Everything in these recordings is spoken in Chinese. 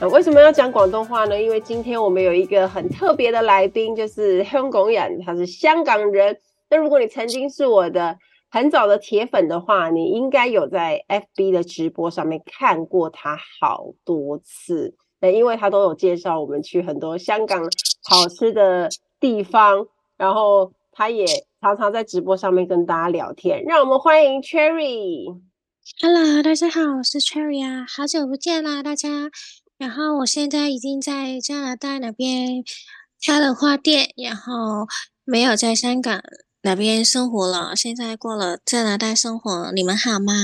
呃，为什么要讲广东话呢？因为今天我们有一个很特别的来宾，就是香港人，他是香港人。那如果你曾经是我的很早的铁粉的话，你应该有在 FB 的直播上面看过他好多次。那因为他都有介绍我们去很多香港好吃的地方，然后他也常常在直播上面跟大家聊天。让我们欢迎 Cherry。Hello，大家好，我是 Cherry 啊，好久不见啦，大家。然后我现在已经在加拿大那边开了花店，然后没有在香港那边生活了。现在过了加拿大生活，你们好吗？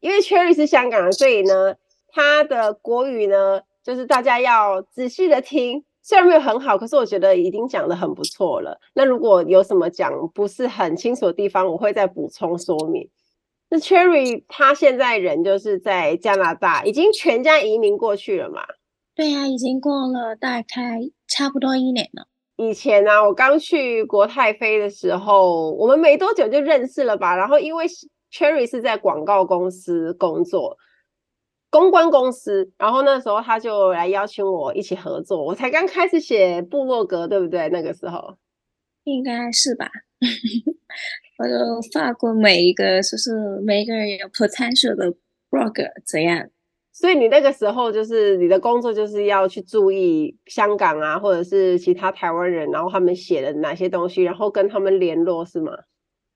因为 Cherry 是香港人，所以呢，他的国语呢，就是大家要仔细的听。虽然没有很好，可是我觉得已经讲得很不错了。那如果有什么讲不是很清楚的地方，我会再补充说明。那 Cherry 他现在人就是在加拿大，已经全家移民过去了嘛？对呀、啊，已经过了大概差不多一年了。以前呢、啊，我刚去国泰飞的时候，我们没多久就认识了吧？然后因为 Cherry 是在广告公司工作，公关公司，然后那时候他就来邀请我一起合作。我才刚开始写部落格，对不对？那个时候应该是吧？我就发过每一个，就是每一个人有 potential 的 blogger 怎样？所以你那个时候就是你的工作就是要去注意香港啊，或者是其他台湾人，然后他们写的哪些东西，然后跟他们联络是吗？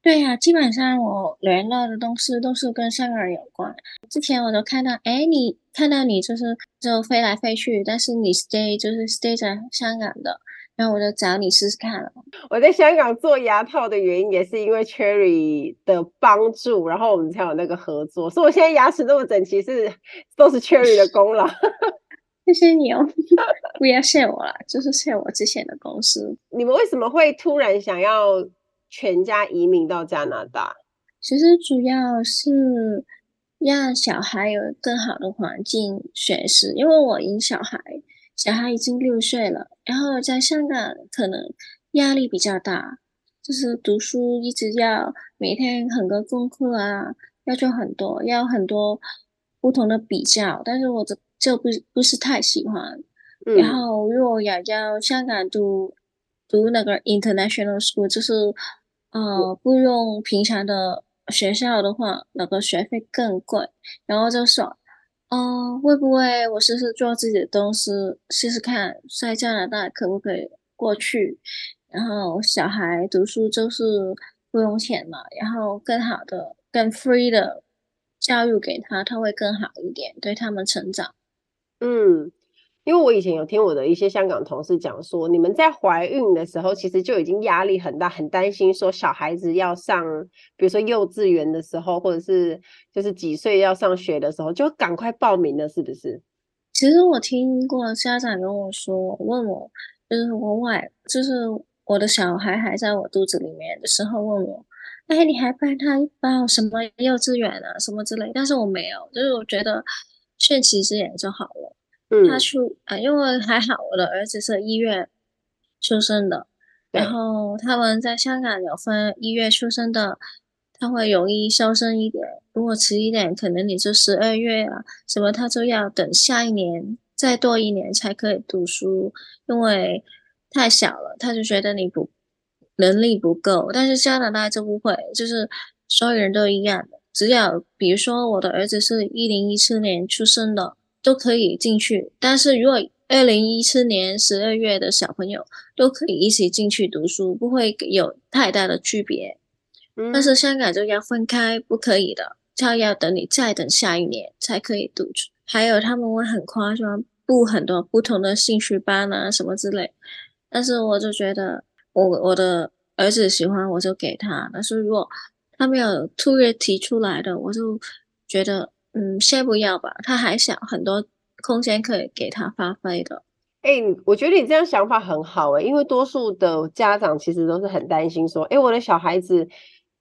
对呀、基本上我联络的东西都是跟香港人有关。之前我都看到，哎，你看到你就是就飞来飞去，但是你 stay 就是 stay 在香港的。然后我就找你试试看了。我在香港做牙套的原因也是因为 Cherry 的帮助，然后我们才有那个合作。所以我现在牙齿那么整齐，是都是 Cherry 的功劳。谢谢你哦，不要谢我了，就是谢我之前的公司。你们为什么会突然想要全家移民到加拿大？其实主要是让小孩有更好的环境学习，因为我因小孩。小孩已经六岁了，然后在香港可能压力比较大，就是读书一直要每天很多功课啊，要做很多，要很多不同的比较，但是我就就不不是太喜欢。嗯、然后如果要要香港读读那个 international school，就是呃不用平常的学校的话，那个学费更贵，然后就说。哦，会不会我试试做自己的东西，试试看在加拿大可不可以过去？然后小孩读书就是不用钱嘛，然后更好的、更 free 的教育给他，他会更好一点，对他们成长。嗯。因为我以前有听我的一些香港同事讲说，你们在怀孕的时候其实就已经压力很大，很担心说小孩子要上，比如说幼稚园的时候，或者是就是几岁要上学的时候，就赶快报名了，是不是？其实我听过家长跟我说，问我就是我外，就是我的小孩还在我肚子里面的时候问我，哎，你还帮他报什么幼稚园啊，什么之类？但是我没有，就是我觉得顺其自然就好了。他出啊，因为还好，我的儿子是一月出生的，然后他们在香港有分一月出生的，他会容易收生一点。如果迟一点，可能你就十二月啊，什么他就要等下一年再多一年才可以读书，因为太小了，他就觉得你不能力不够。但是加拿大就不会，就是所有人都一样的，只要比如说我的儿子是一零一七年出生的。都可以进去，但是如果二零一七年十二月的小朋友都可以一起进去读书，不会有太大的区别。嗯。但是香港就要分开，不可以的，他要等你再等下一年才可以读书。还有他们会很夸张，布很多不同的兴趣班啊什么之类。但是我就觉得我我的儿子喜欢，我就给他。但是如果他没有突然提出来的，我就觉得。嗯，先不要吧，他还小，很多空间可以给他发挥的。哎、我觉得你这样想法很好哎、因为多数的家长其实都是很担心说，哎、我的小孩子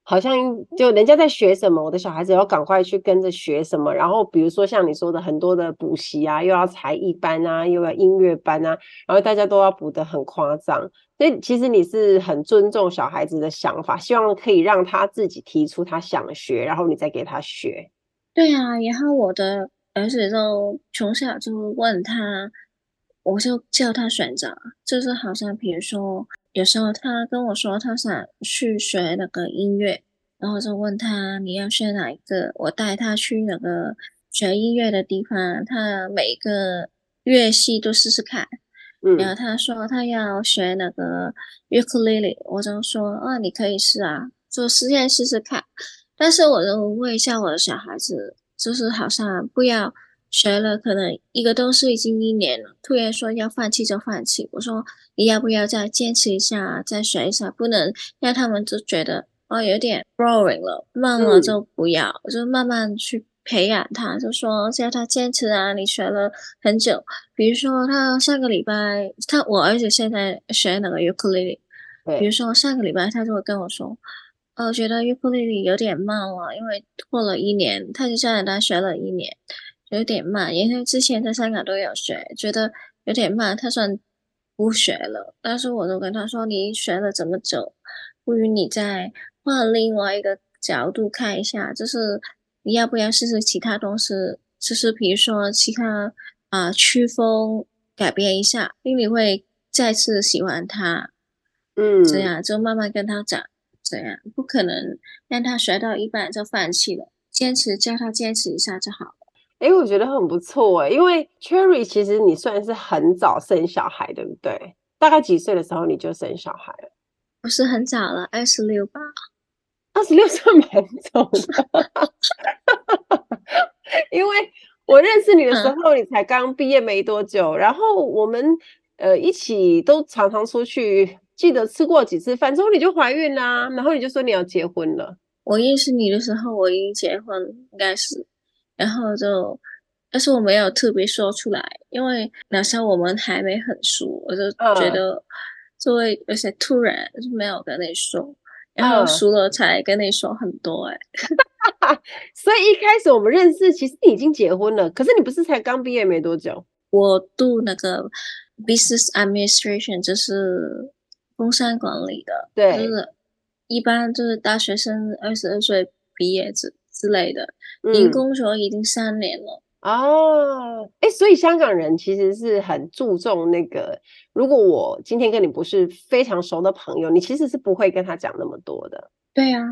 好像就人家在学什么，我的小孩子要赶快去跟着学什么。然后比如说像你说的很多的补习啊，又要才艺班啊，又要音乐班啊，然后大家都要补得很夸张。所以其实你是很尊重小孩子的想法，希望可以让他自己提出他想学，然后你再给他学。对啊，然后我的儿子就从小就问他。我就叫他选择，就是好像比如说，有时候他跟我说他想去学那个音乐，然后就问他你要学哪一个，我带他去那个学音乐的地方，他每一个乐器都试试看。嗯，然后他说他要学那个 ukulele，我就说啊，你可以试啊，做实验试试看。但是我就问一下我的小孩子，就是好像不要。学了可能一个东西已经一年了，突然说要放弃就放弃。我说你要不要再坚持一下，再学一下？不能让他们就觉得哦有点 boring 了，慢了就不要。嗯、我就慢慢去培养他，就说叫他坚持啊。你学了很久，比如说他上个礼拜，他我儿子现在学那个尤克里里比如说上个礼拜他就会跟我说，哦，我觉得 ukulele 有点慢了，因为过了一年，他就加拿大学了一年。有点慢，因为之前在香港都有学，觉得有点慢，他算不学了。但是我都跟他说，你学了这么久，不如你再换另外一个角度看一下，就是你要不要试试其他东西，就是比如说其他啊、呃、曲风改变一下，因为你会再次喜欢他。嗯，这样就慢慢跟他讲，这样不可能让他摔到一半就放弃了，坚持叫他坚持一下就好。哎、欸，我觉得很不错哎，因为 Cherry 其实你算是很早生小孩，对不对？大概几岁的时候你就生小孩了？不是很早了，二十六吧？二十六岁蛮早的，因为我认识你的时候，你才刚毕业没多久，嗯、然后我们呃一起都常常出去，记得吃过几次饭之后你就怀孕啦，然后你就说你要结婚了。我认识你的时候我已经结婚，应该是。然后就，但是我没有特别说出来，因为那时候我们还没很熟，我就觉得就会有些突然，就没有跟你说，然后熟了才跟你说很多哎。所以一开始我们认识，其实你已经结婚了，可是你不是才刚毕业没多久？我读那个 business administration，就是工商管理的，对，就是一般就是大学生二十二岁毕业之之类的。您工作已经三年了、嗯、哦，哎，所以香港人其实是很注重那个。如果我今天跟你不是非常熟的朋友，你其实是不会跟他讲那么多的。对啊，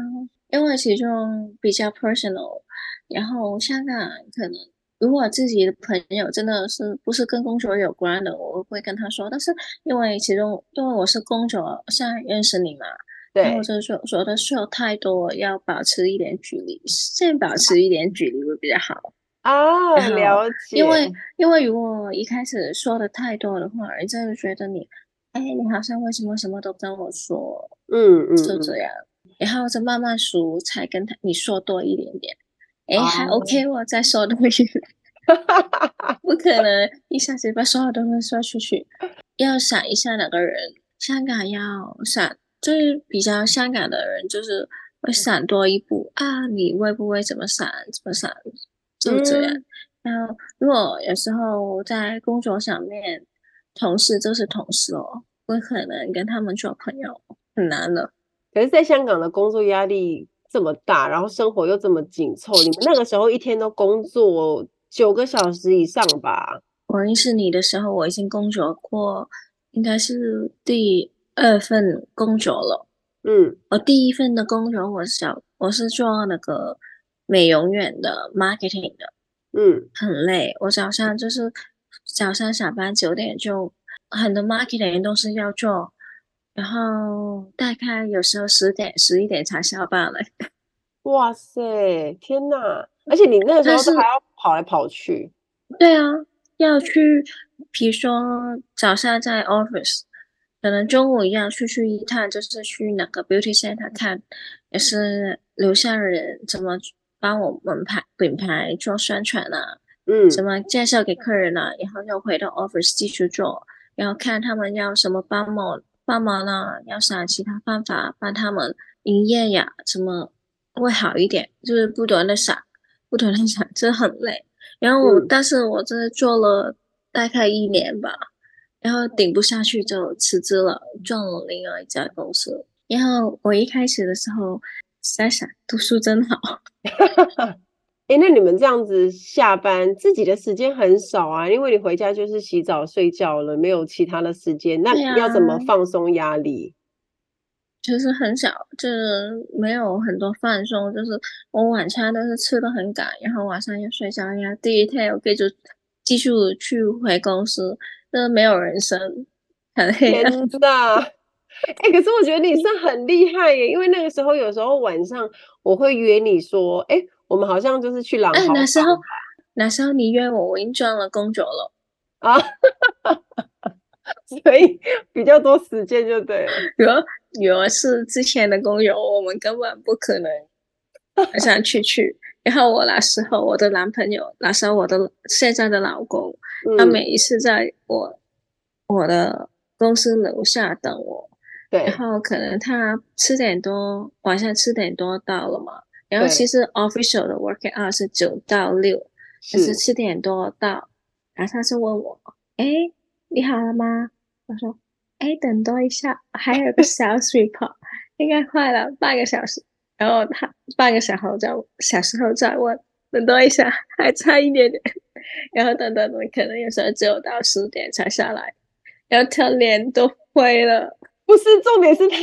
因为其中比较 personal。然后香港可能如果自己的朋友真的是不是跟工作有关的，我会跟他说。但是因为其中因为我是工作上认识你嘛。对，或者说说的说太多，要保持一点距离，先保持一点距离会比较好哦。了解，因为因为如果一开始说的太多的话，人家就觉得你，哎，你好像为什么什么都跟我说？嗯嗯，就这样，然后就慢慢熟，才跟他你说多一点点。哎，还 OK，我再说多一点，不可能一下子把所有东西说出去，要想一下两个人，香港要想。就是比较香港的人，就是会闪多一步啊！你会不会怎么闪？怎么闪？就这样。嗯、然后，如果有时候在工作上面，同事就是同事哦，不可能跟他们做朋友，很难的。可是，在香港的工作压力这么大，然后生活又这么紧凑，你们那个时候一天都工作九个小时以上吧？我认识你的时候，我已经工作过，应该是第。二份工作了，嗯，我第一份的工作我是我是做那个美容院的 marketing 的，嗯，很累，我早上就是早上下班九点就很多 marketing 都是要做，然后大概有时候十点十一点才下班了。哇塞，天哪！而且你那个时候还要跑来跑去，对啊，要去，比如说早上在 office。可能中午要出去一趟，就是去哪个 beauty center 看，也是留下人怎么帮我们牌品牌做宣传啊，嗯，怎么介绍给客人啊，然后又回到 office 继续做，然后看他们要什么帮忙帮忙呢？要想其他办法帮他们营业呀，怎么会好一点？就是不断的想，不断的想，真的很累。然后我，嗯、但是我真的做了大概一年吧，然后顶不下去就辞职了，转了另外一家公司。然后我一开始的时候在想，读书真好。哎，那你们这样子下班，自己的时间很少啊，因为你回家就是洗澡睡觉了，没有其他的时间。那要怎么放松压力？就是很少，就是没有很多放松，就是我晚餐都是吃的很赶，然后晚上又睡觉，然后第一天我继续继续去回公司，就是没有人生，很黑暗。天哪！哎，可是我觉得你 是很厉害耶，因为那个时候有时候晚上我会约你说，哎。我们好像就是去朗豪坊。那时候，那时候你约我，我已经转了工作了啊，所以比较多时间就对了。如果如果是之前的工友，我们根本不可能 马上去去。然后我那时候，我的男朋友，那时候我的现在的老公，嗯、他每一次在我我的公司楼下等我，对，然后可能他七点多，晚上七点多到了嘛。然后其实 official 的 working hour 是九到六，是，就是七点多到。然后他就问我：“哎，你好了吗？”我说：“哎，等多一下，还有个小水泡，应该快了半个小时。”然后他半个小时后再小时候再问：“等多一下，还差一点点。”然后等等等，可能有时候只有到十点才下来，然后他脸都灰了。不是，重点是他。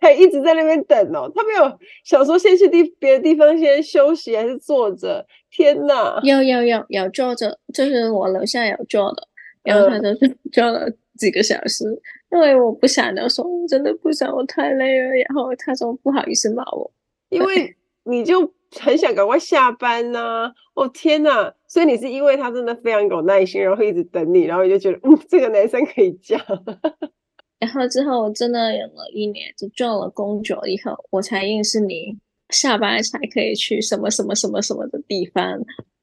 还一直在那边等哦，他没有想说先去地别的地方先休息，还是坐着？天哪！有有有有坐着，就是我楼下有坐的，然后他就是坐了几个小时，嗯、因为我不想的时候，真的不想，我太累了。然后他说不好意思骂我，因为你就很想赶快下班呐、啊。哦天呐！所以你是因为他真的非常有耐心，然后一直等你，然后你就觉得嗯，这个男生可以嫁。然后之后我真的有了一年，就做了工作以后，我才认识你。下班才可以去什么什么什么什么的地方。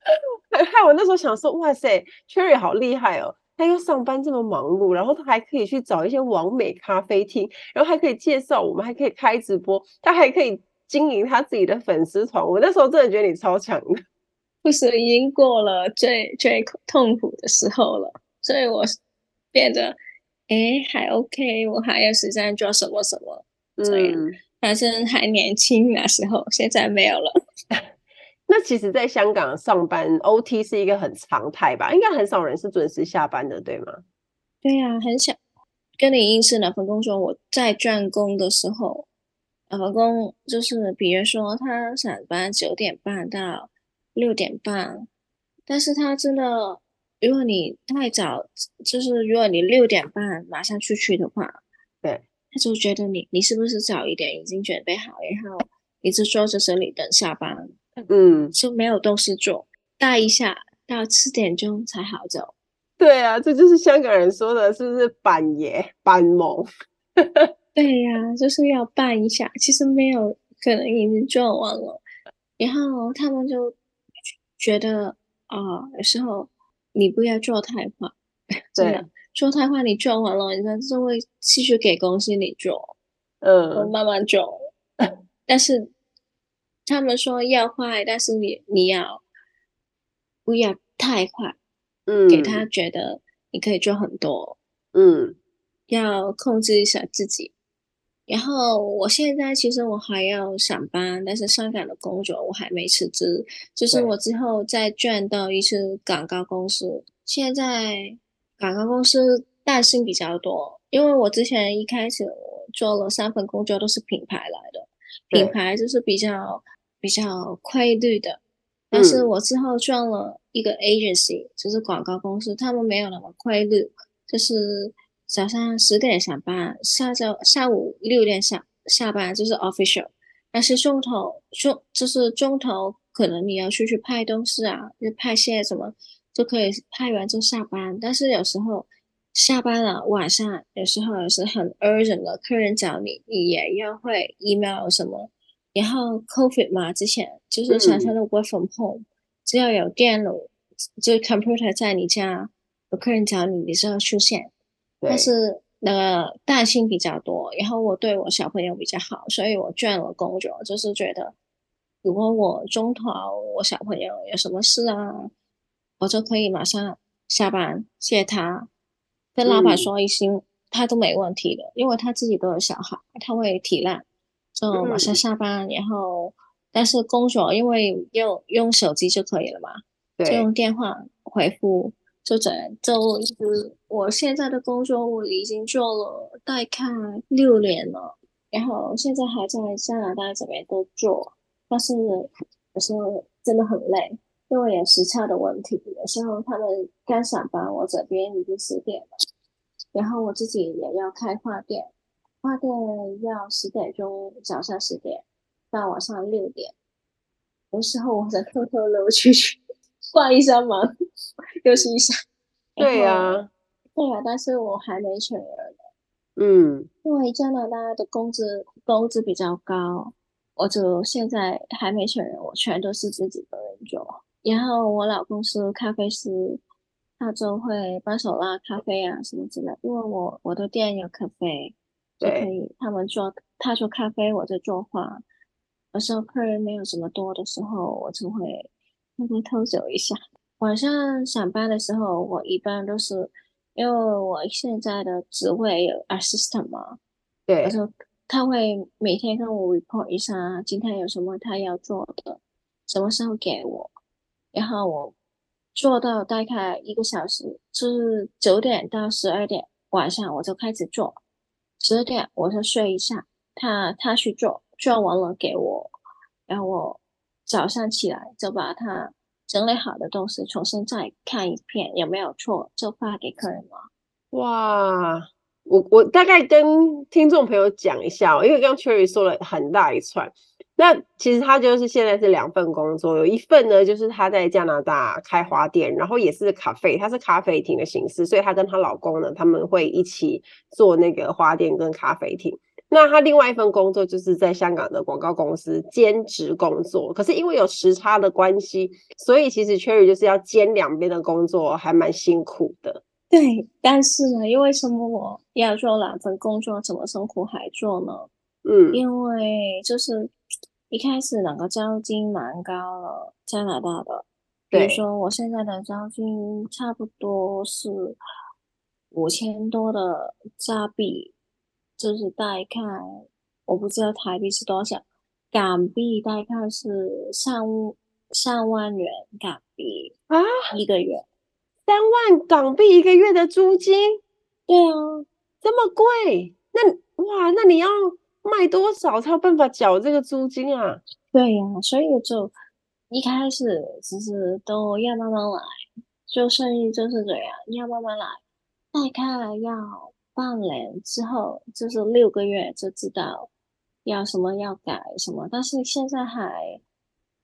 害我那时候想说，哇塞，Cherry 好厉害哦！他又上班这么忙碌，然后他还可以去找一些网美咖啡厅，然后还可以介绍我们，还可以开直播，他还可以经营他自己的粉丝团。我那时候真的觉得你超强的。不是，已经过了最最痛苦的时候了，所以我变得。哎，还 OK，我还有时间做什么什么，嗯，反正还年轻那时候，现在没有了。那其实，在香港上班 OT 是一个很常态吧？应该很少人是准时下班的，对吗？对呀、啊，很少。跟你应试那份工作，我在转工的时候，那份工就是，比如说他上班九点半到六点半，但是他真的。如果你太早，就是如果你六点半马上出去的话，对，他就觉得你你是不是早一点已经准备好，然后一直坐在这里等下班，嗯，就没有东西做，待一下到七点钟才好走。对啊，这就是香港人说的，是不是扮爷扮懵？对呀、啊，就是要办一下，其实没有可能已经做完了，然后他们就觉得啊、呃，有时候。你不要做太快，真的做太快，你做完了，你看就会继续给公司你做，嗯，慢慢做。但是他们说要快，但是你你要不要太快？嗯，给他觉得你可以做很多，嗯，要控制一下自己。然后我现在其实我还要上班，但是香港的工作我还没辞职，就是我之后再转到一次广告公司。现在广告公司弹性比较多，因为我之前一开始我做了三份工作都是品牌来的，品牌就是比较比较规律的，但是我之后转了一个 agency，就是广告公司，他们没有那么规律，就是。早上十点上班，下昼下午六点下下班，就是 official。但是中头中就是中头可能你要出去拍东西啊，就拍些什么就可以拍完就下班。但是有时候下班了晚上，有时候也是很 urgent 的客人找你，你也要会 email 什么。然后 COVID 嘛，之前就是常常的 work from home，、嗯、只要有电脑就 computer 在你家，有客人找你，你就要出现。但是那个弹性比较多，然后我对我小朋友比较好，所以我倦了工作，就是觉得如果我中途我小朋友有什么事啊，我就可以马上下班接他，跟老板说一声，嗯、他都没问题的，因为他自己都有小孩，他会体谅，就马上下班，嗯、然后但是工作因为用用手机就可以了嘛，对。就用电话回复。就整，就一直我现在的工作我已经做了大概六年了，然后现在还在加拿大这边工作，但是有时候真的很累，因为有时差的问题。有时候他们刚上班，我这边已经十点了，然后我自己也要开花店，花店要十点钟，早上十点到晚上六点，有时候我在偷偷溜出去。逛一下嘛，休息一下。对呀，对呀，但是我还没请人呢。嗯，因为加拿大的工资工资比较高，我就现在还没请人，我全都是自己一个人做。然后我老公是咖啡师，他就会帮手拉咖啡啊什么之类。因为我我的店有咖啡，就可以他们做，他做咖啡，我就做花。有时候客人没有什么多的时候，我就会。偷偷偷走一下。晚上上班的时候，我一般都是因为我现在的职位有 assistant 嘛，对，他说他会每天跟我 report 一下今天有什么他要做的，什么时候给我，然后我做到大概一个小时，就是九点到十二点晚上我就开始做，十二点我就睡一下，他他去做，做完了给我，然后我。早上起来就把它整理好的东西重新再看一遍，有没有错，就发给客人了。哇，我我大概跟听众朋友讲一下哦，因为刚 Cherry 说了很大一串，那其实他就是现在是两份工作，有一份呢就是他在加拿大开花店，然后也是咖啡，他是咖啡厅的形式，所以他跟她老公呢他们会一起做那个花店跟咖啡厅。那他另外一份工作就是在香港的广告公司兼职工作，可是因为有时差的关系，所以其实 Cherry 就是要兼两边的工作，还蛮辛苦的。对，但是呢，因为什么我要做两份工作，怎么生苦还做呢？嗯，因为就是一开始那个租金蛮高了，加拿大的，比如说我现在的租金差不多是五千多的加币。就是大概我不知道台币是多少，港币大概是上上万元港币啊，一个月三万港币一个月的租金？对啊，这么贵？那哇，那你要卖多少才有办法缴这个租金啊？对呀、啊，所以就一开始其实都要慢慢来，做生意就是这样，要慢慢来，大概要。半年之后，就是六个月就知道要什么要改什么，但是现在还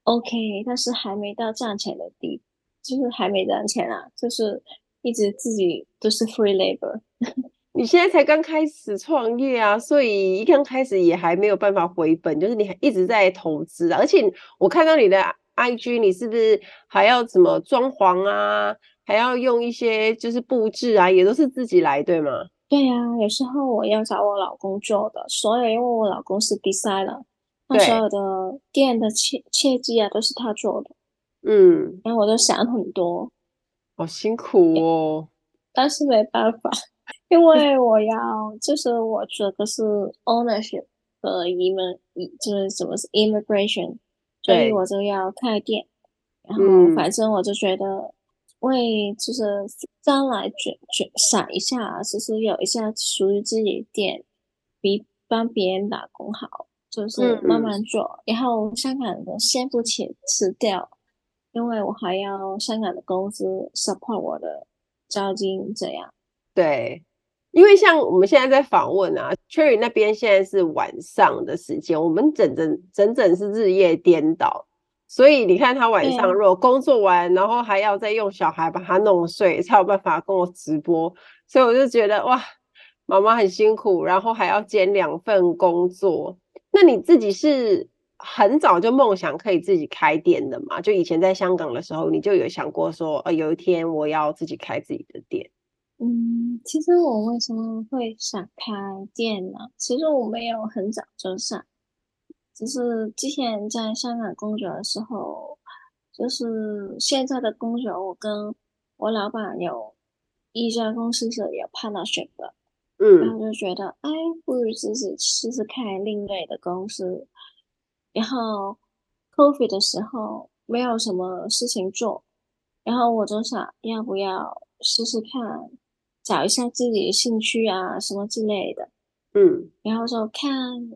OK，但是还没到赚钱的地，就是还没赚钱啊，就是一直自己都是 free labor。你现在才刚开始创业啊，所以一刚开始也还没有办法回本，就是你还一直在投资，而且我看到你的 IG，你是不是还要怎么装潢啊，还要用一些就是布置啊，也都是自己来，对吗？对呀、啊，有时候我要找我老公做的，所以因为我老公是 designer，那所有的店的切切记啊都是他做的。嗯，然后我就想很多，好辛苦哦。但是没办法，因为我要就是我这个是 ownership 和移民，就是什么是 immigration，所以我就要开店。然后反正我就觉得。为就是将来卷卷想一下，其实有一下属于自己的店，比帮别人打工好，就是慢慢做。嗯、然后香港的先不起辞掉，因为我还要香港的公司 support 我的交金，这样。对，因为像我们现在在访问啊，Cherry 那边现在是晚上的时间，我们整整整整是日夜颠倒。所以你看，他晚上如果工作完，然后还要再用小孩把他弄睡，才有办法跟我直播。所以我就觉得哇，妈妈很辛苦，然后还要兼两份工作。那你自己是很早就梦想可以自己开店的吗？就以前在香港的时候，你就有想过说，呃，有一天我要自己开自己的店？嗯，其实我为什么会想开店呢？其实我没有很早就想，只是之前在香港工作的时候，就是现在的工作，我跟我老板有一家公司是有 partnership 的，嗯，然后就觉得，哎，不如自己试试看另类的公司。然后 COVID 的时候没有什么事情做，然后我就想要不要试试看。找一下自己的兴趣啊，什么之类的，嗯，然后就看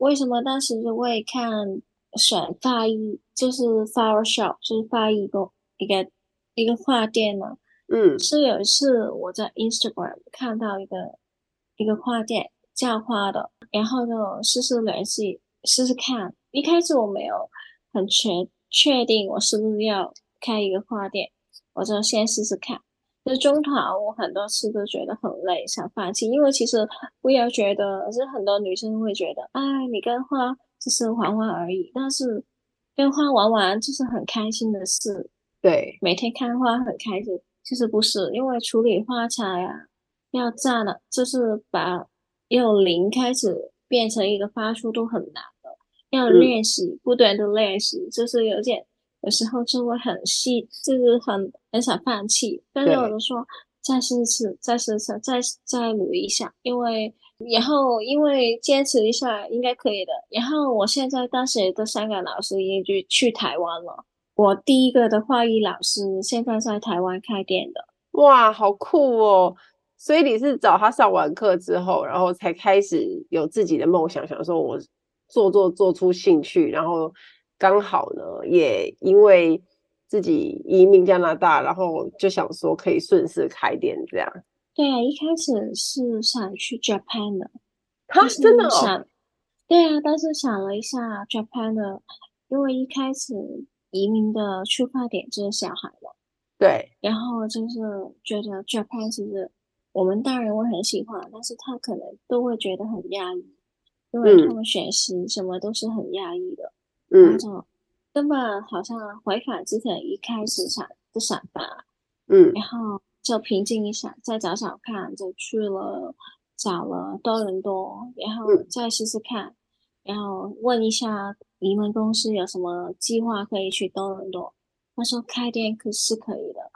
为什么当时就会看选发艺，就是 flower shop，就是发艺工一个一个画店呢，嗯，是有一次我在 Instagram 看到一个一个画店叫花的，然后就试试联系试试看。一开始我没有很确确定我是不是要开一个画店，我就先试试看。就中途我很多次都觉得很累，想放弃。因为其实不要觉得，是很多女生会觉得，哎，你跟花只是玩玩而已。但是跟花玩玩就是很开心的事。对，每天看花很开心。其实不是，因为处理花材啊，要炸了，就是把由零开始变成一个发出都很难的，要练习，不断的练习，就是有点。有时候就会很细，就是很很想放弃，但是我就说再试一次，再试一次，再再努力一下，因为然后因为坚持一下应该可以的。然后我现在当时的香港老师已经去台湾了，我第一个的画艺老师现在在台湾开店的。哇，好酷哦！所以你是找他上完课之后，然后才开始有自己的梦想，想说我做做做出兴趣，然后。刚好呢，也因为自己移民加拿大，然后就想说可以顺势开店这样。对啊，一开始是想去 Japan 的，他真的想。对啊，但是想了一下 Japan 的，因为一开始移民的出发点就是小孩嘛。对。然后就是觉得 Japan 其实我们大人会很喜欢，但是他可能都会觉得很压抑，因为他们学习什么都是很压抑的。嗯，根本好像回返之前一开始想的想法，嗯，然后就平静一下，再找找看，就去了找了多伦多，然后再试试看，嗯、然后问一下你们公司有什么计划可以去多伦多。他说开店可是可以的，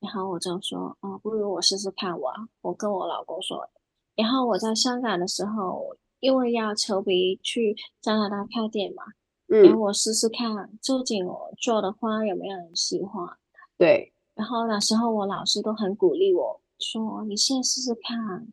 然后我就说啊，不如我试试看我。我跟我老公说，然后我在香港的时候，因为要筹备去加拿大开店嘛。然后我试试看，究竟我做的花有没有人喜欢？对。然后那时候我老师都很鼓励我说：“你先试试看。”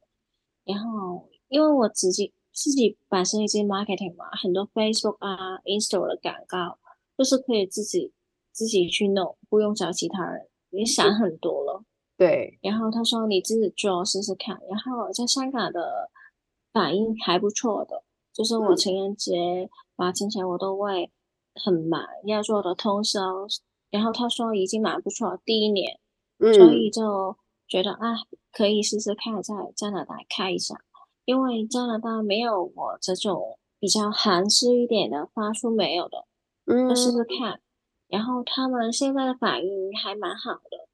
然后因为我自己自己本身已经 marketing 嘛，很多 Facebook 啊、Instagram 的广告都是可以自己自己去弄，不用找其他人。你想很多了。对。然后他说：“你自己做试试看。”然后在香港的反应还不错的，就是我情人节。啊，之前我都会很忙，要做的通宵。然后他说已经蛮不错，第一年，嗯，所以就觉得啊，可以试试看在加拿大开一下，因为加拿大没有我这种比较韩式一点的发出没有的，嗯，就试试看。然后他们现在的反应还蛮好的，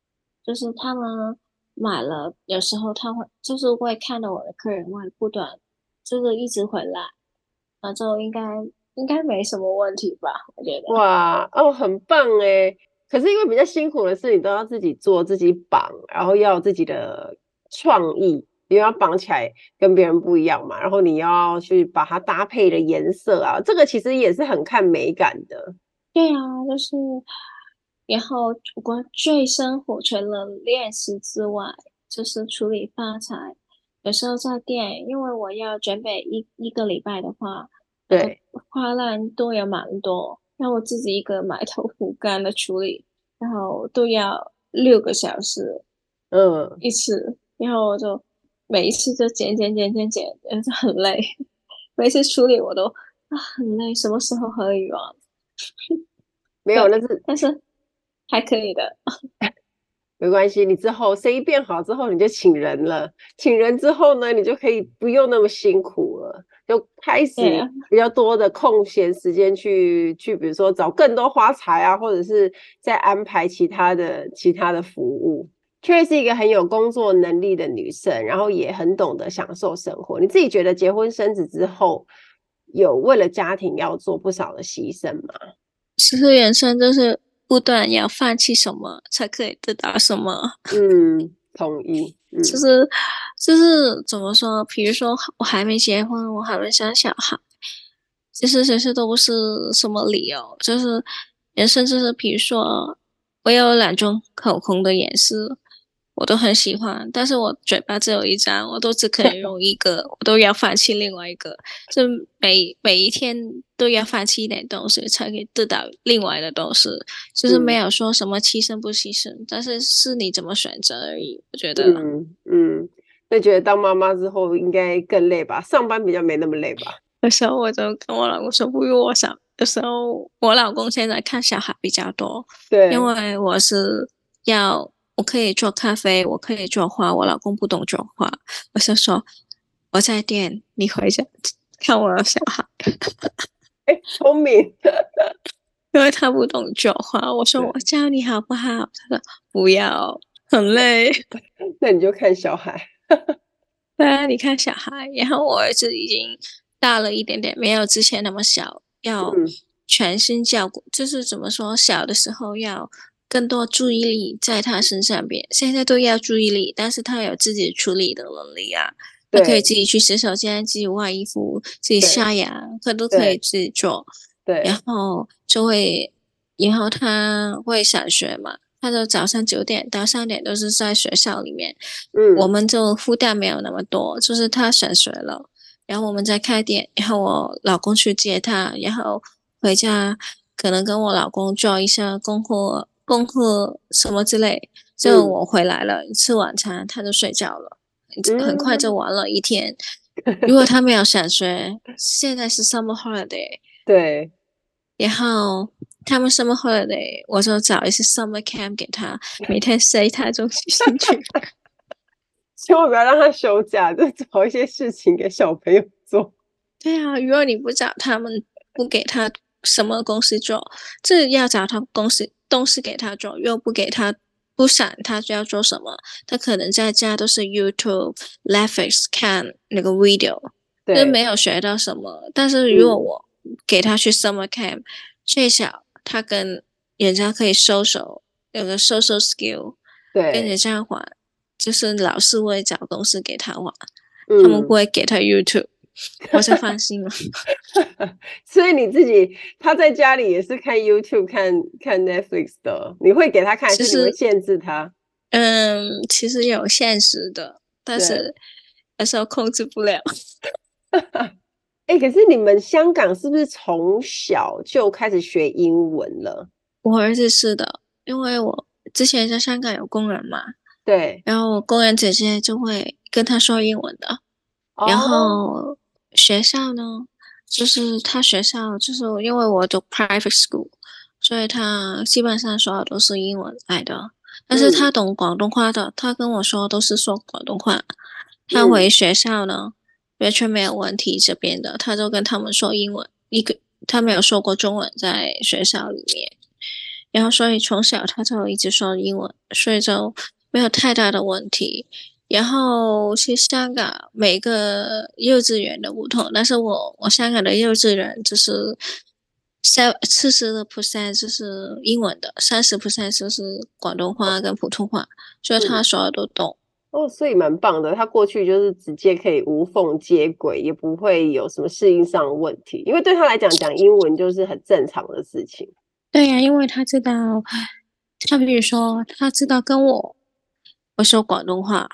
就是他们买了，有时候他会就是会看到我的客人会不断，就是一直回来，那就应该。应该没什么问题吧？我觉得哇哦，很棒哎！可是因为比较辛苦的是，你都要自己做、自己绑，然后要有自己的创意，因为要绑起来跟别人不一样嘛。然后你要去把它搭配的颜色啊，这个其实也是很看美感的。对啊，就是然后我最辛苦除了练习之外，就是处理发材。有时候在店，因为我要准备一一个礼拜的话。对，花篮都有蛮多，然后我自己一个埋头苦干的处理，然后都要六个小时，嗯，一次，然后我就每一次就剪剪剪剪剪，嗯，就很累，每次处理我都啊很累，什么时候可以完？没有，但是但是还可以的，没关系，你之后生意变好之后，你就请人了，请人之后呢，你就可以不用那么辛苦了。就开始比较多的空闲时间去去，比如说找更多花材啊，或者是再安排其他的其他的服务。确实是一个很有工作能力的女生，然后也很懂得享受生活。你自己觉得结婚生子之后，有为了家庭要做不少的牺牲吗？其实人生就是不断要放弃什么，才可以得到什么。嗯，同意。嗯、就是就是怎么说？比如说我还没结婚，我还没生小孩，其实这些都不是什么理由。就是也甚至是，比如说我有两种口红的颜色。我都很喜欢，但是我嘴巴只有一张，我都只可以用一个，我都要放弃另外一个，就每每一天都要放弃一点东西，才可以得到另外的东西，就是没有说什么牺牲不牺牲，嗯、但是是你怎么选择而已。我觉得，嗯嗯，那觉得当妈妈之后应该更累吧？上班比较没那么累吧？有时候我就跟我老公说，不如我想，有时候我老公现在看小孩比较多，对，因为我是要。我可以做咖啡，我可以做花。我老公不懂做花，我就说我在店，你回家看我的小孩。哎、欸，聪明，因为他不懂做花。我说我教你好不好？他说不要，很累。那你就看小孩。对啊，你看小孩。然后我儿子已经大了一点点，没有之前那么小，要全心照顾。嗯、就是怎么说，小的时候要。更多注意力在他身上边，现在都要注意力，但是他有自己处理的能力啊，他可以自己去洗手间、自己换衣服、自己刷牙，他都可以自己做。对，然后就会，然后他会上学嘛，他就早上九点到三点都是在学校里面，嗯，我们就负担没有那么多，就是他上学了，然后我们在开店，然后我老公去接他，然后回家可能跟我老公做一下功课。功课什么之类，就我回来了，嗯、吃晚餐，他就睡觉了，很快就玩了一天。嗯、如果他没有上学，现在是 summer holiday，对，然后他们 summer holiday，我就找一些 summer camp 给他，每天塞他东西进去。千万不要让他休假，就找一些事情给小朋友做。对啊，如果你不找他们，不给他什么公司做，这要找他公司。东西给他做，又不给他，不想他就要做什么？他可能在家都是 YouTube、Netflix 看那个 video，对，就没有学到什么。但是如果我给他去 summer camp，最少他跟人家可以 social，有个 social skill，对，跟人家玩，就是老师会找东西给他玩，嗯、他们不会给他 YouTube。我就放心了，所以你自己他在家里也是看 YouTube 看看 Netflix 的，你会给他看，还是你会限制他？嗯，其实有限时的，但是有时候控制不了。哎、欸，可是你们香港是不是从小就开始学英文了？我儿子是的，因为我之前在香港有工人嘛，对，然后我工人姐姐就会跟他说英文的，然后。Oh. 学校呢，就是他学校就是因为我读 private school，所以他基本上所有都是英文来的。但是他懂广东话的，嗯、他跟我说都是说广东话。他回学校呢，完全没有问题。这边的他就跟他们说英文，一个他没有说过中文在学校里面。然后所以从小他就一直说英文，所以就没有太大的问题。然后去香港，每个幼稚园的不同，但是我我香港的幼稚园就是三四十的 percent 就是英文的，三十 percent 就是广东话跟普通话，所以他所有都懂。哦，所以蛮棒的，他过去就是直接可以无缝接轨，也不会有什么适应上的问题，因为对他来讲，讲英文就是很正常的事情。对呀、啊，因为他知道，他比如说他知道跟我我说广东话。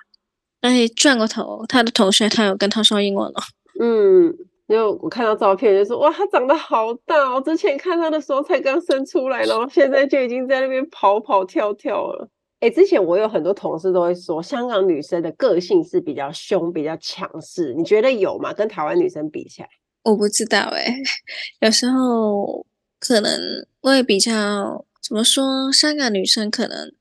但是转过头，他的同学他有跟他说英文了。嗯，因为我看到照片就说，哇，他长得好大哦！之前看他的时候才刚生出来，然后现在就已经在那边跑跑跳跳了。哎，之前我有很多同事都会说，香港女生的个性是比较凶、比较强势，你觉得有吗？跟台湾女生比起来？我不知道哎，有时候可能会比较怎么说，香港女生可能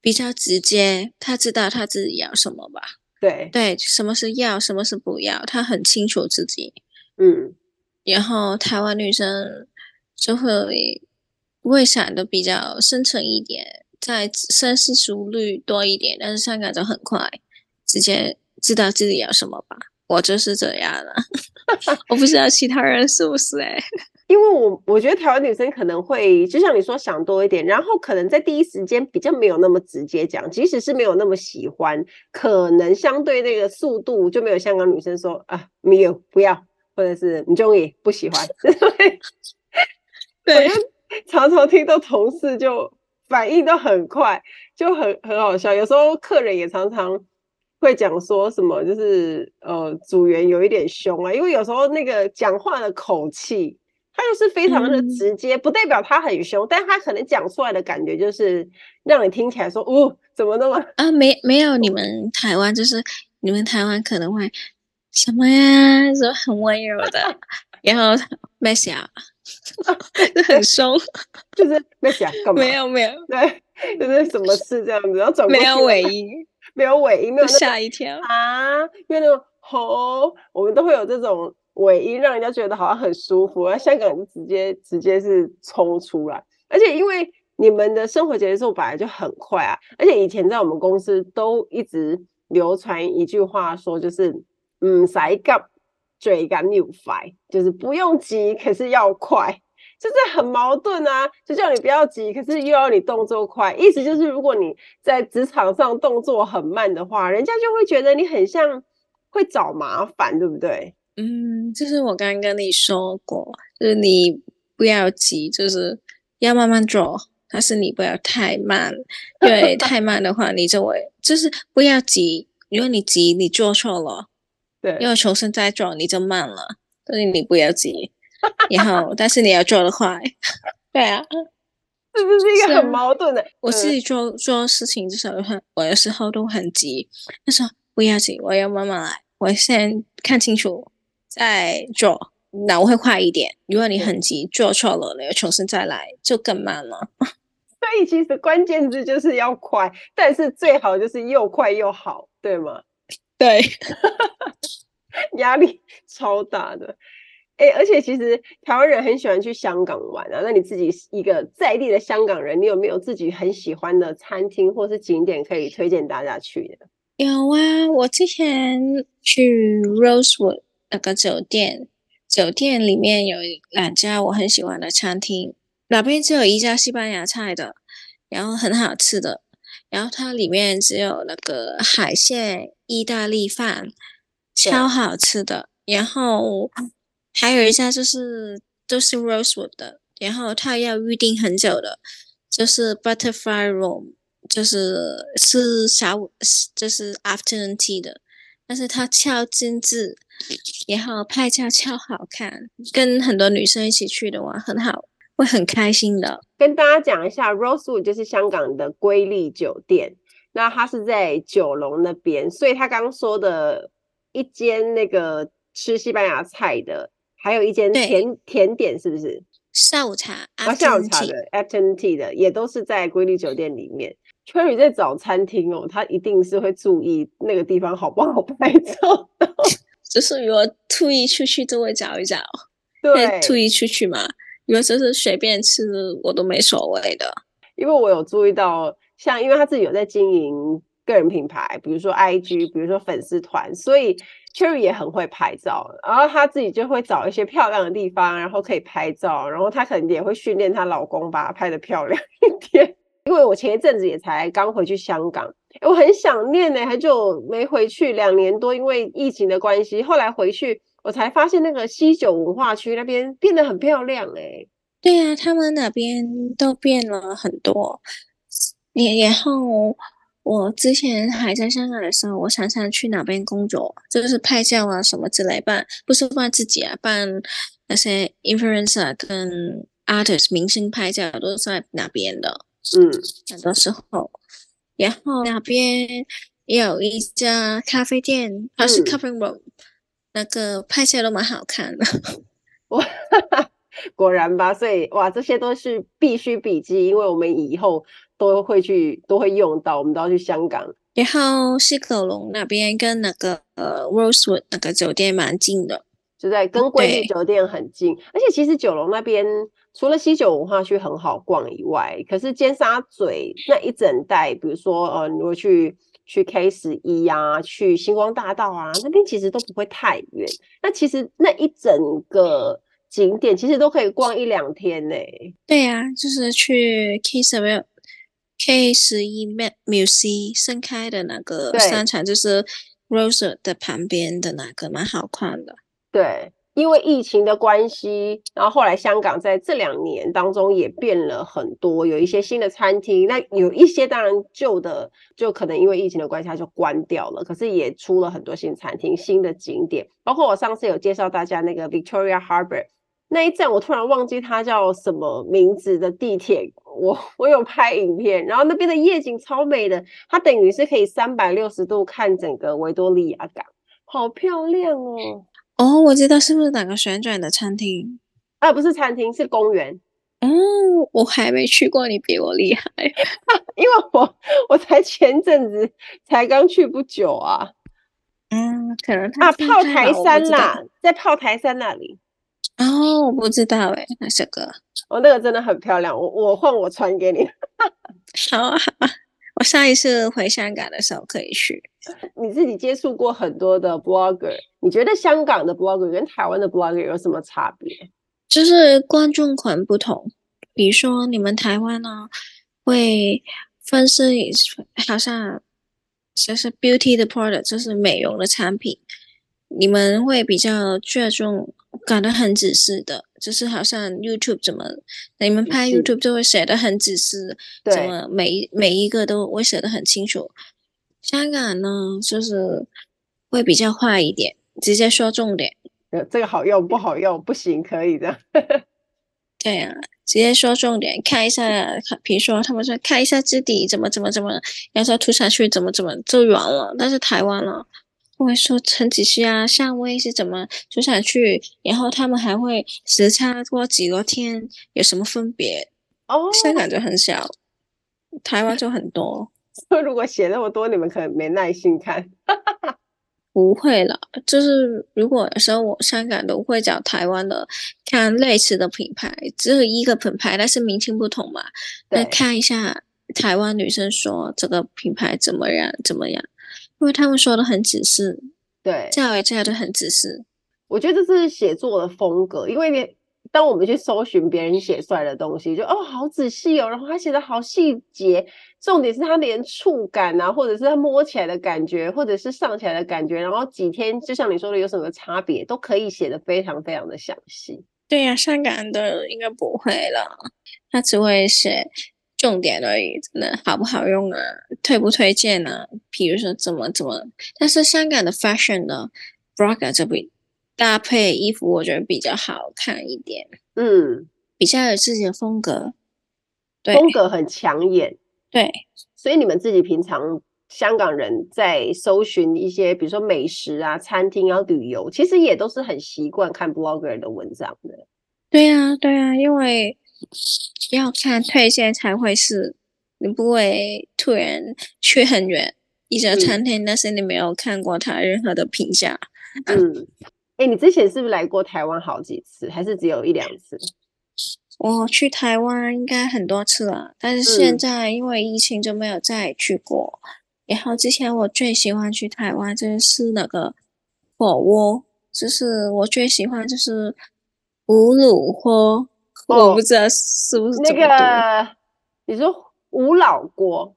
比较直接，她知道她自己要什么吧。对对，什么是要，什么是不要，他很清楚自己。嗯，然后台湾女生就会会想的比较深沉一点，在深思熟虑多一点，但是香港就很快，直接知道自己要什么吧。我就是这样了，我不知道其他人是不是哎、欸。因为我我觉得台湾女生可能会就像你说想多一点，然后可能在第一时间比较没有那么直接讲，即使是没有那么喜欢，可能相对那个速度就没有香港女生说啊没有不要，或者是你中意不喜欢。对，常常听到同事就反应都很快，就很很好笑。有时候客人也常常会讲说什么，就是呃组员有一点凶啊，因为有时候那个讲话的口气。他就是非常的直接，嗯、不代表他很凶，但他可能讲出来的感觉就是让你听起来说，哦，怎么那么啊？没没有，你们台湾就是你们台湾可能会什么呀，说很温柔的，然后没想，就很凶，就是没想干嘛？没有没有，对，就是什么事这样子，然后转过没有尾 音，没有尾音，没有吓一跳啊，因为那种吼，我们都会有这种。尾音让人家觉得好像很舒服，而香港人直接直接是冲出来，而且因为你们的生活节奏本来就很快啊，而且以前在我们公司都一直流传一句话说，就是嗯，使急最紧要快，就是不用急，可是要快，就是很矛盾啊，就叫你不要急，可是又要你动作快，意思就是如果你在职场上动作很慢的话，人家就会觉得你很像会找麻烦，对不对？嗯，就是我刚刚跟你说过，就是你不要急，就是要慢慢做，但是你不要太慢，因为太慢的话，你就会就是不要急，如果你急，你做错了，对，要重新再做，你就慢了。所以你不要急，然后但是你要做得快，对啊，是不是一个很矛盾的？啊、我自己做做事情的时候，很我有时候都很急，他说不要急，我要慢慢来，我先看清楚。再做，那我会快一点。如果你很急，做错了，你要重新再来，就更慢了。所以其实关键字就是要快，但是最好就是又快又好，对吗？对，压力超大的。哎、欸，而且其实台湾人很喜欢去香港玩啊。那你自己一个在地的香港人，你有没有自己很喜欢的餐厅或是景点可以推荐大家去的？有啊，我之前去 Rosewood。那个酒店，酒店里面有两家我很喜欢的餐厅，那边只有一家西班牙菜的，然后很好吃的，然后它里面只有那个海鲜意大利饭，超好吃的。然后还有一家就是都是 Rosewood 的，然后它要预定很久的，就是 Butterfly Room，就是是下午就是 Afternoon Tea 的。但是它超精致，然后拍照超好看，跟很多女生一起去的话很好，会很开心的。跟大家讲一下，Rosewood 就是香港的瑰丽酒店，那它是在九龙那边，所以他刚刚说的一间那个吃西班牙菜的，还有一间甜甜点，是不是？下午茶啊，下午茶的 Afternoon Tea 的，也都是在瑰丽酒店里面。Cherry 在找餐厅哦，他一定是会注意那个地方好不好 拍照。就是如果特意出去，都会找一找。对，特意出去嘛，如果就是随便吃，我都没所谓的。因为我有注意到，像因为他自己有在经营个人品牌，比如说 IG，比如说粉丝团，所以 Cherry 也很会拍照。然后他自己就会找一些漂亮的地方，然后可以拍照。然后他可能也会训练她老公，把她拍的漂亮一点。因为我前一阵子也才刚回去香港，我很想念呢，很久没回去，两年多，因为疫情的关系。后来回去，我才发现那个西九文化区那边变得很漂亮哎。对啊，他们那边都变了很多。也然后我之前还在香港的时候，我常常去哪边工作，就是拍照啊什么之类办，不是帮自己啊，办那些 influencer 跟 artist 明星拍照，都是在那边的。嗯，很多时候，然后那边也有一家咖啡店，它是 Cupping Room，那个拍起来都蛮好看的。哇，果然吧，所以哇，这些都是必须笔记，因为我们以后都会去，都会用到，我们都要去香港。然后西九龙那边跟那个呃 Rosewood 那个酒店蛮近的。就在跟桂丽酒店很近。而且其实九龙那边除了西九文化区很好逛以外，可是尖沙咀那一整带，比如说呃，如果去去 K 十一啊，去星光大道啊，那边其实都不会太远。那其实那一整个景点其实都可以逛一两天呢、欸。对呀、啊，就是去 K 十一 K 十一 Museum 盛开的那个商场，就是 Rose 的旁边的那个，蛮好看的。对。因为疫情的关系，然后后来香港在这两年当中也变了很多，有一些新的餐厅。那有一些当然旧的，就可能因为疫情的关系，它就关掉了。可是也出了很多新餐厅、新的景点，包括我上次有介绍大家那个 Victoria Harbour 那一站，我突然忘记它叫什么名字的地铁，我我有拍影片，然后那边的夜景超美的，它等于是可以三百六十度看整个维多利亚港，好漂亮哦。哦，我知道是不是哪个旋转的餐厅？啊，不是餐厅，是公园。哦，我还没去过，你比我厉害，因为我我才前阵子才刚去不久啊。嗯，可能啊，炮台山啦，在炮台山那里。哦，我不知道哎，那首歌。哦，那个真的很漂亮，我我换我传给你。好啊，好啊。我上一次回香港的时候可以去。你自己接触过很多的 blogger，你觉得香港的 blogger 跟台湾的 blogger 有什么差别？就是观众群不同。比如说你们台湾呢，会分析，好像就是 beauty 的 product，就是美容的产品，你们会比较注重。搞得很仔细的，就是好像 YouTube 怎么，你们拍 YouTube 就会写的很仔细，怎么每一每一个都会写的很清楚。香港呢，就是会比较快一点，直接说重点。呃这个好用不好用？不行，可以的。对啊，直接说重点，看一下，比如说他们说看一下质地怎么怎么怎么，然后涂上去怎么怎么就软了。但是台湾了。我会说很仔细啊，香味是怎么涂上去，然后他们还会时差过几多天有什么分别？哦，香港就很小，台湾就很多。说如果写那么多，你们可能没耐心看。不会了，就是如果有时候我香港都会找台湾的看类似的品牌，只有一个品牌，但是名称不同嘛。那看一下台湾女生说这个品牌怎么样，怎么样。因为他们说的很仔细，对，教也教的很仔细。我觉得这是写作的风格，因为当我们去搜寻别人写出来的东西，就哦，好仔细哦，然后他写的好细节，重点是他连触感啊，或者是他摸起来的感觉，或者是上起来的感觉，然后几天，就像你说的，有什么差别，都可以写的非常非常的详细。对呀、啊，香港的应该不会了，他只会写。重点而已，真的好不好用啊？推不推荐啊？比如说怎么怎么，但是香港的 fashion 呢，blogger 这边搭配衣服，我觉得比较好看一点。嗯，比较有自己的风格，对，风格很抢眼。对，所以你们自己平常香港人在搜寻一些，比如说美食啊、餐厅啊、旅游，其实也都是很习惯看 blogger 的文章的。对啊，对啊，因为。要看推荐才会是，你不会突然去很远一家餐厅，嗯，但是你没有看过他任何的评价。嗯，哎、欸，你之前是不是来过台湾好几次，还是只有一两次？我去台湾应该很多次了，但是现在因为疫情就没有再去过。嗯、然后之前我最喜欢去台湾就是那个火锅，就是我最喜欢就是五卤锅。哦、我不知道是不是那个？你说吴老锅？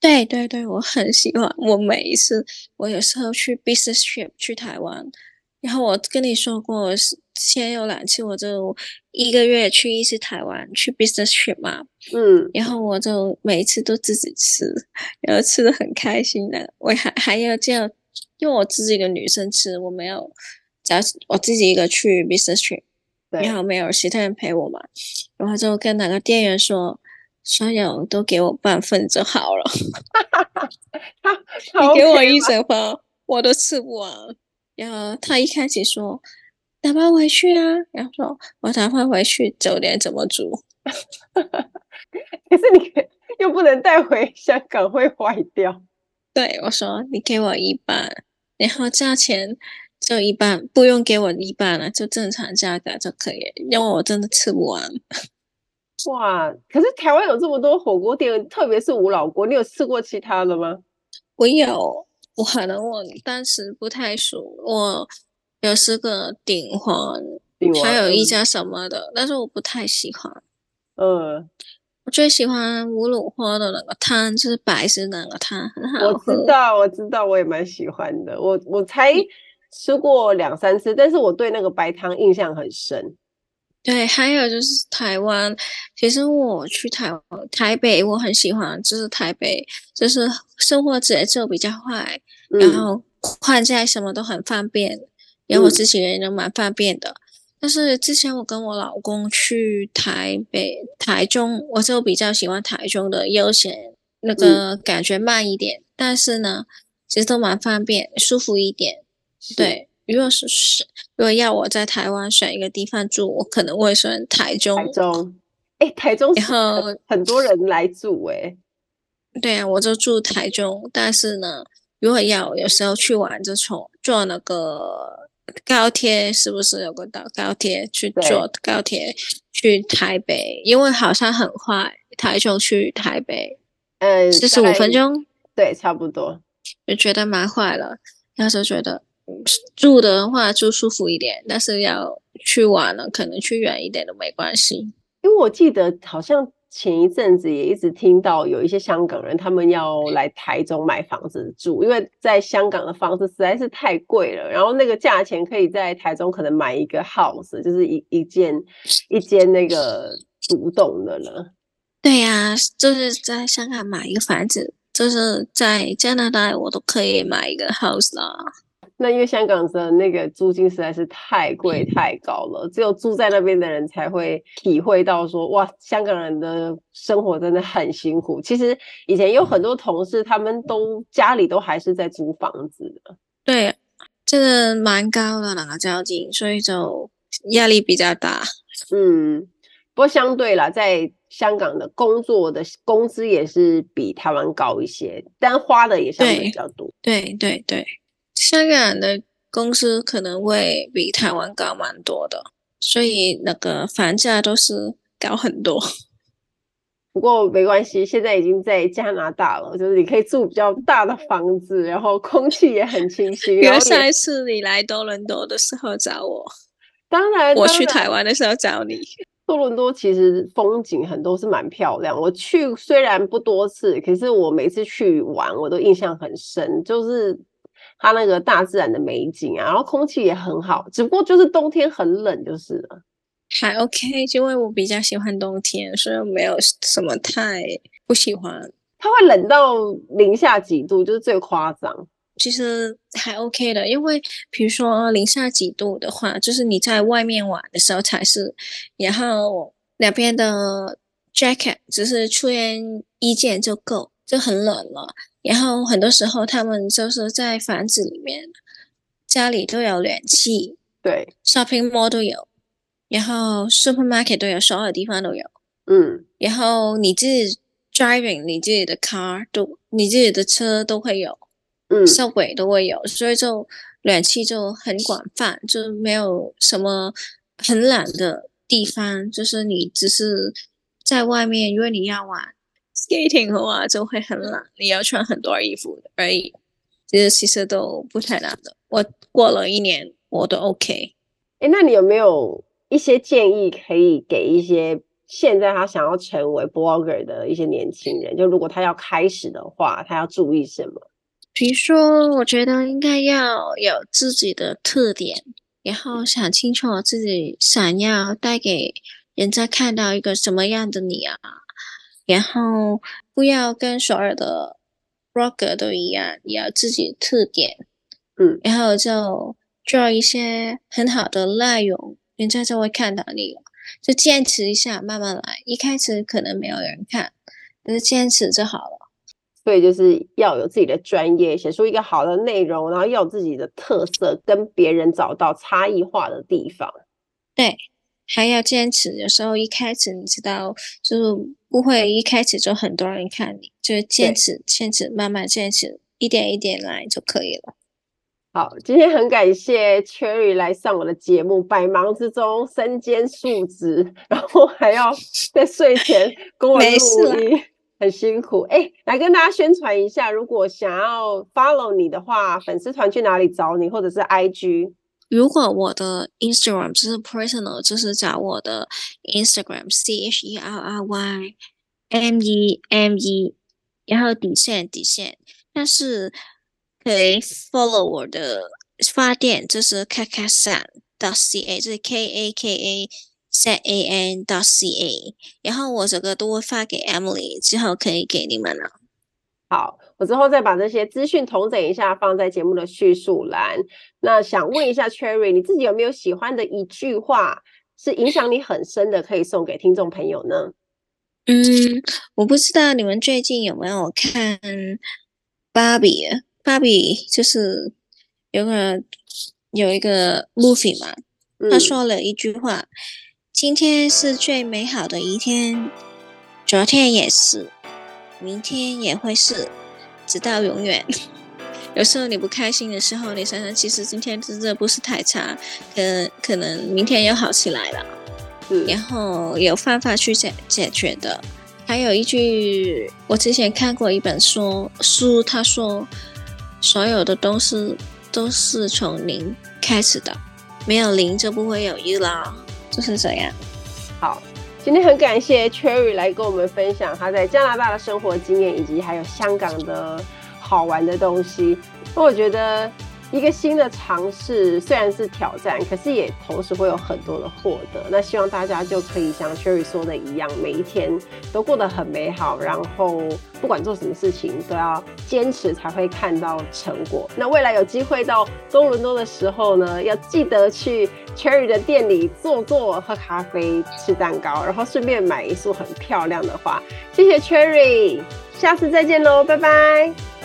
对对对，我很喜欢。我每一次，我有时候去 business trip 去台湾，然后我跟你说过，先有两次我就一个月去一次台湾去 business trip 嘛。嗯，然后我就每一次都自己吃，然后吃的很开心的。我还还要这样，因为我自己一个女生吃，我没有只要我自己一个去 business trip。然后没有其他人陪我嘛，然后就跟那个店员说，所有都给我半份就好了。你给我一整份，我都吃不完。然后他一开始说打包回去啊，然后说我打包回去酒店怎么煮？可是你又不能带回香港会坏掉。对，我说你给我一半，然后价钱就一半，不用给我一半了，就正常价格就可以，因为我真的吃不完。哇！可是台湾有这么多火锅店，特别是五老锅，你有吃过其他的吗？我有，我可能我当时不太熟，我有吃个鼎皇，还有一家什么的，但是我不太喜欢。嗯，我最喜欢无卤花的那个汤，就是白色那个汤，很好喝。我知道，我知道，我也蛮喜欢的。我我才吃过两三次，但是我对那个白汤印象很深。对，还有就是台湾，其实我去台湾台北，我很喜欢，就是台北，就是生活节奏比较快，嗯、然后换菜什么都很方便，然后我自己人都蛮方便的。嗯、但是之前我跟我老公去台北、台中，我就比较喜欢台中的悠闲，那个感觉慢一点，嗯、但是呢，其实都蛮方便，舒服一点，对。如果是是，如果要我在台湾选一个地方住，我可能会选台中。台中，哎、欸，台中然后很多人来住哎、欸。对啊，我就住台中，但是呢，如果要有时候去玩，就从坐那个高铁，是不是有个到高铁去坐高铁去台北？因为好像很快，台中去台北，呃，四十五分钟，对，差不多，就觉得蛮快了，那时候觉得。住的话住舒服一点，但是要去玩了，可能去远一点都没关系。因为我记得好像前一阵子也一直听到有一些香港人他们要来台中买房子住，因为在香港的房子实在是太贵了，然后那个价钱可以在台中可能买一个 house，就是一一间一间那个独栋的了。对呀、啊，就是在香港买一个房子，就是在加拿大我都可以买一个 house 啦。那因为香港的那个租金实在是太贵太高了，只有住在那边的人才会体会到说，哇，香港人的生活真的很辛苦。其实以前有很多同事，他们都家里都还是在租房子的。对，真的蛮高的那个交金，所以就压力比较大。嗯，不过相对啦，在香港的工作的工资也是比台湾高一些，但花的也相对比较多。对对对。对对香港的公司可能会比台湾高蛮多的，所以那个房价都是高很多。不过没关系，现在已经在加拿大了，就是你可以住比较大的房子，然后空气也很清新。比如下一次你来多伦多的时候找我，当然，我去台湾的时候找你。多伦多其实风景很多是蛮漂亮，我去虽然不多次，可是我每次去玩我都印象很深，就是。它那个大自然的美景啊，然后空气也很好，只不过就是冬天很冷就是了。还 OK，因为我比较喜欢冬天，所以没有什么太不喜欢。它会冷到零下几度，就是最夸张。其实还 OK 的，因为比如说零下几度的话，就是你在外面玩的时候才是，然后两边的 jacket 只是穿一件就够，就很冷了。然后很多时候他们就是在房子里面，家里都有暖气，对，shopping mall 都有，然后 supermarket 都有，所有地方都有，嗯，然后你自己 driving 你自己的 car 都，你自己的车都会有，嗯，subway 都会有，所以就暖气就很广泛，就没有什么很冷的地方，就是你只是在外面，因为你要玩。Skating 的话就会很冷，你要穿很多衣服而已。其实其实都不太难的。我过了一年，我都 OK。哎，那你有没有一些建议可以给一些现在他想要成为 blogger 的一些年轻人？就如果他要开始的话，他要注意什么？比如说，我觉得应该要有自己的特点，然后想清楚自己想要带给人家看到一个什么样的你啊。然后不要跟所有的 blogger 都一样，你要自己特点，嗯，然后就做一些很好的内容，人家就会看到你了。就坚持一下，慢慢来。一开始可能没有人看，但是坚持就好了。所以就是要有自己的专业，写出一个好的内容，然后要有自己的特色，跟别人找到差异化的地方。对。还要坚持，有时候一开始你知道，就是不会一开始就很多人看你，就是坚持，坚持，慢慢坚持，一点一点来就可以了。好，今天很感谢 Cherry 来上我的节目，百忙之中身兼数职，然后还要在睡前跟我录音，很辛苦。哎、欸，来跟大家宣传一下，如果想要 follow 你的话，粉丝团去哪里找你，或者是 IG？如果我的 Instagram 就是 personal，就是找我的 Instagram C H E R R Y M E M E，然后底线底线，但是。可以 follow 我的发电，就是 Kakazan dot C A，就是 K A K A Z A N D O C A。然后我这个都会发给 Emily，之后可以给你们了。好，我之后再把这些资讯统整一下，放在节目的叙述栏。那想问一下 Cherry，你自己有没有喜欢的一句话，是影响你很深的，可以送给听众朋友呢？嗯，我不知道你们最近有没有看芭比。芭比就是有个有一个 movie 嘛，他说了一句话：“嗯、今天是最美好的一天，昨天也是，明天也会是，直到永远。”有时候你不开心的时候，你想想，其实今天真的不是太差，可可能明天又好起来了，嗯、然后有方法去解解决的。还有一句，我之前看过一本书，书他说。所有的东西都是从零开始的，没有零就不会有一了，就是这样。好，今天很感谢 Cherry 来跟我们分享他在加拿大的生活经验，以及还有香港的好玩的东西。那我觉得。一个新的尝试虽然是挑战，可是也同时会有很多的获得。那希望大家就可以像 Cherry 说的一样，每一天都过得很美好。然后不管做什么事情，都要坚持才会看到成果。那未来有机会到多伦多的时候呢，要记得去 Cherry 的店里坐坐，喝咖啡，吃蛋糕，然后顺便买一束很漂亮的花。谢谢 Cherry，下次再见喽，拜拜。